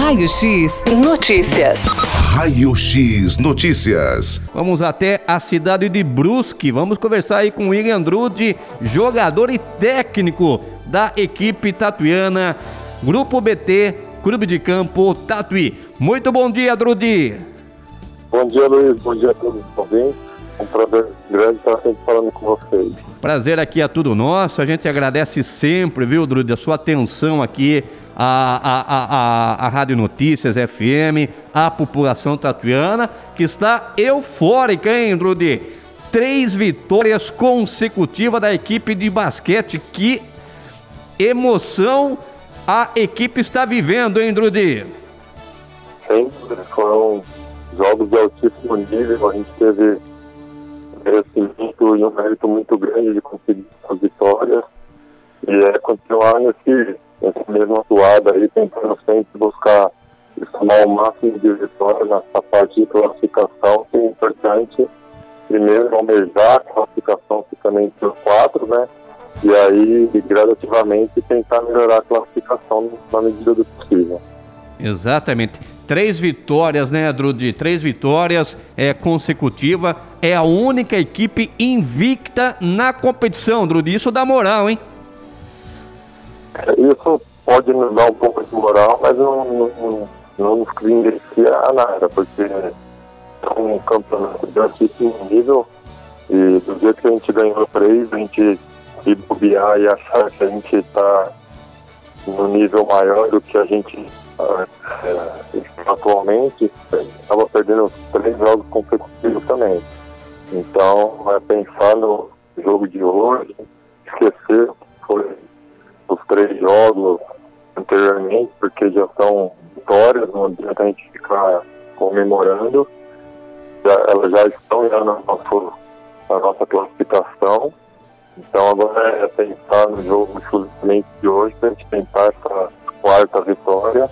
Raio X Notícias. Raio X Notícias. Vamos até a cidade de Brusque. Vamos conversar aí com o William Drude, jogador e técnico da equipe tatuiana, Grupo BT, Clube de Campo Tatuí. Muito bom dia, Drude. Bom dia, Luiz. Bom dia a todos os ouvintes. É um prazer grande estar sempre falando com vocês. Prazer aqui é tudo nosso. A gente agradece sempre, viu, Drude, a sua atenção aqui à, à, à, à Rádio Notícias FM, à população tatuiana, que está eufórica, hein, Drude? Três vitórias consecutivas da equipe de basquete. Que emoção a equipe está vivendo, hein, Drude? Sempre foram jogos de altíssimo nível. A gente teve merecimento e um mérito muito grande de conseguir as vitórias. E é continuar nesse, nesse mesmo atuado aí, tentando sempre buscar somar o máximo de vitórias nessa parte de classificação, que é importante. Primeiro, almejar a classificação ficando entre os quatro, né? E aí, gradativamente, tentar melhorar a classificação na medida do possível. Exatamente. Três vitórias, né, Drude? Três vitórias é, consecutiva. É a única equipe invicta na competição, Drude. Isso dá moral, hein? Isso pode nos dar um pouco de moral, mas não, não, não nos credencia a nada, porque é um campeonato de altíssimo nível e do jeito que a gente ganhou três, a gente se bobear e achar que a gente está no nível maior do que a gente é, atualmente, estava perdendo três jogos consecutivos também. Então, é pensar no jogo de hoje, esquecer que foi três jogos anteriormente, porque já são vitórias, não adianta a gente ficar comemorando. Já, elas já estão já na, nosso, na nossa classificação. Então agora é pensar no jogo exclusivamente de hoje, para a gente tentar essa quarta vitória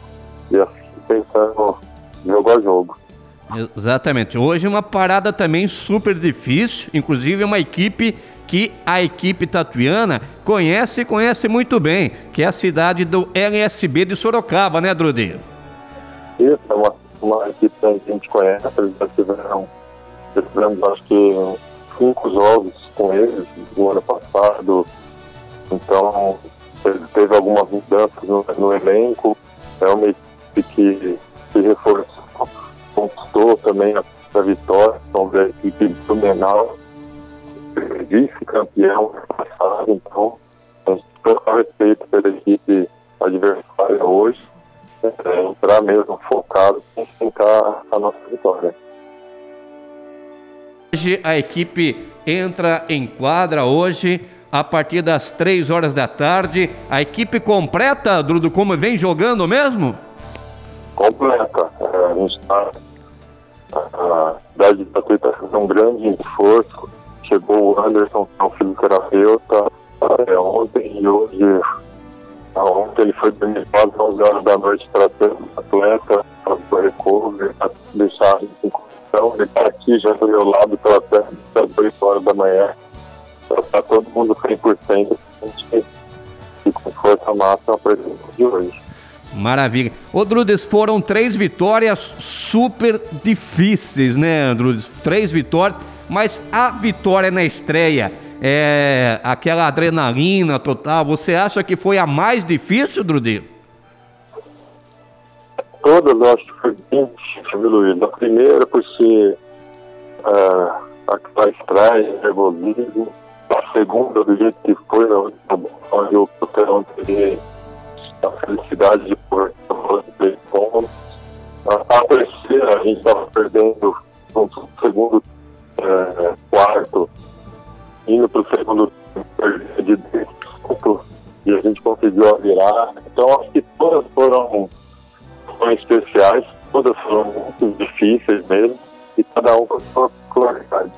e assim pensando jogo a jogo. Exatamente. Hoje uma parada também super difícil, inclusive uma equipe que a equipe tatuiana conhece e conhece muito bem, que é a cidade do LSB de Sorocaba, né, Drude? Isso, é uma, uma equipe que a gente conhece, eles já tiveram, já tivemos acho que cinco jogos com eles no ano passado, então teve algumas mudanças no, no elenco, é uma equipe que se reforçou, conquistou também a, a vitória sobre a equipe do Menal, vice-campeão passado, então todo respeito pela equipe adversária hoje, é, entrar mesmo focado em tentar a nossa vitória. Hoje a equipe entra em quadra hoje a partir das três horas da tarde. A equipe completa, Drudo, como vem jogando mesmo? Completa. É, a gente está. A cidade de Tatuí está fazendo um grande esforço. Chegou o Anderson, que é um fisioterapeuta, é, ontem e hoje. Ontem ele foi dormir quase 11 horas da noite tratando o atleta, para o recovery, para deixar a gente em condição. Ele está aqui já do meu lado tratando às 8 horas da manhã está todo mundo 100%, a gente e com força máxima para de hoje. Maravilha. Ô, Drudes, foram três vitórias super difíceis, né, Drudes? Três vitórias, mas a vitória na estreia, é, aquela adrenalina total, você acha que foi a mais difícil, eu acho que foi bem difícil, Luiz? A primeira, por ser uh, aquela estreia, nervosismo, a segunda do jeito que foi, né, onde o Cotelão teve a felicidade de pôr três pontos. A, a terceira, a gente estava perdendo no segundo a conseguiu virar. Então, acho que todas foram, foram especiais, todas foram muito difíceis mesmo, e cada um com a sua qualidade.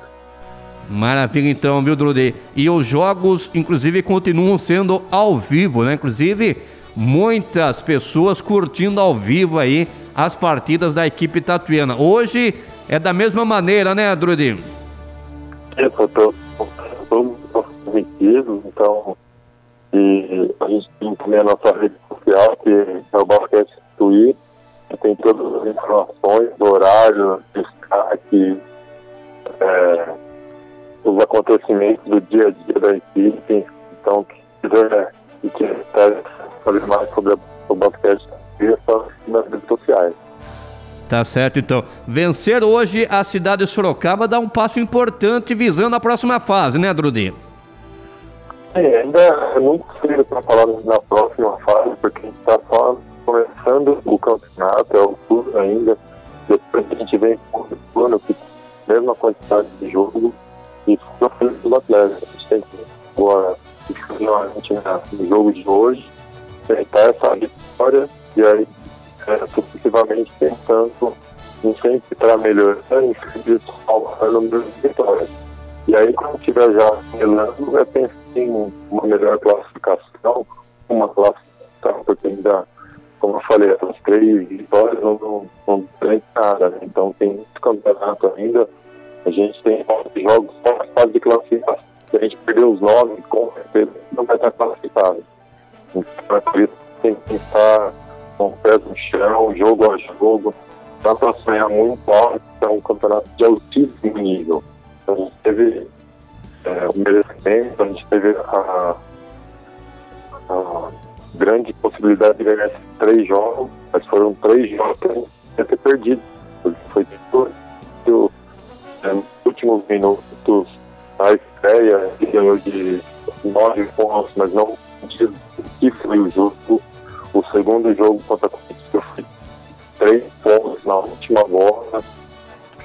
Maravilha então, viu, Drude? E os jogos, inclusive, continuam sendo ao vivo, né? Inclusive, muitas pessoas curtindo ao vivo aí as partidas da equipe tatuiana. Hoje é da mesma maneira, né, Drude? É, todos positivos, então e a gente tem também a nossa rede social, que é o Basquete Tatuí, tem todas as informações do horário, destaque, é, os acontecimentos do dia a dia da equipe. Então, quem quiser e quer saber mais sobre o basquete, é só nas redes sociais. Tá certo, então. Vencer hoje a cidade de Sorocaba dá um passo importante visando a próxima fase, né, Drudi? É, ainda é muito cedo para falar na próxima fase, porque a gente está só começando o campeonato, é o turno ainda. Depois a gente vem com o plano que mesma quantidade de jogo e fica feliz dos atletas. A gente tem que agora no jogo de hoje, tentar essa vitória e aí é, sucessivamente tentando em sempre estar melhorando, em sempre de vitórias. E aí, quando estiver já melhorando, é pensar em uma melhor classificação, uma classificação, porque ainda, como eu falei, essas três vitórias não, não, não nada, né? Então tem muito campeonato ainda. A gente tem jogos só na fase de classificação. Se a gente perder os nove, com certeza não vai estar classificado. Então é por que tem que estar com o pé no chão, jogo a jogo. Dá para sonhar muito alto, é um campeonato de altíssimo nível. Teve é, o merecimento, a gente teve a, a, grande possibilidade de ganhar esses três jogos, mas foram três jogos que a gente ia ter perdido. Foi tudo é, nos últimos minutos a estreia ganhou de nove pontos, mas não que foi o jogo. O segundo jogo contra a Corinthians foi três pontos na última bola.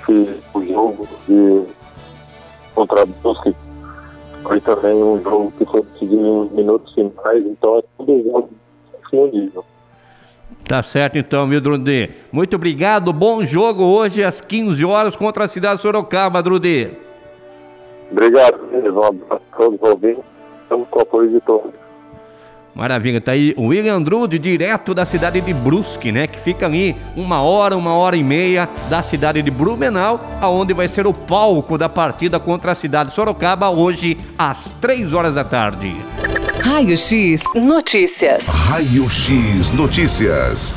Que o jogo de contra a Brusque foi também um jogo que foi decidido nos minutos finais, então é tudo jogo nível. Tá certo então, viu, Drudê? Muito obrigado, bom jogo hoje às 15 horas contra a cidade de Sorocaba, Drudê. Obrigado, um abraço a todos os ouvintes, estamos com o apoio de todos. Maravilha, tá aí o William Drude, direto da cidade de Brusque, né? Que fica ali uma hora, uma hora e meia da cidade de Blumenau, aonde vai ser o palco da partida contra a cidade de Sorocaba hoje às três horas da tarde. Raio X Notícias. Raio X Notícias.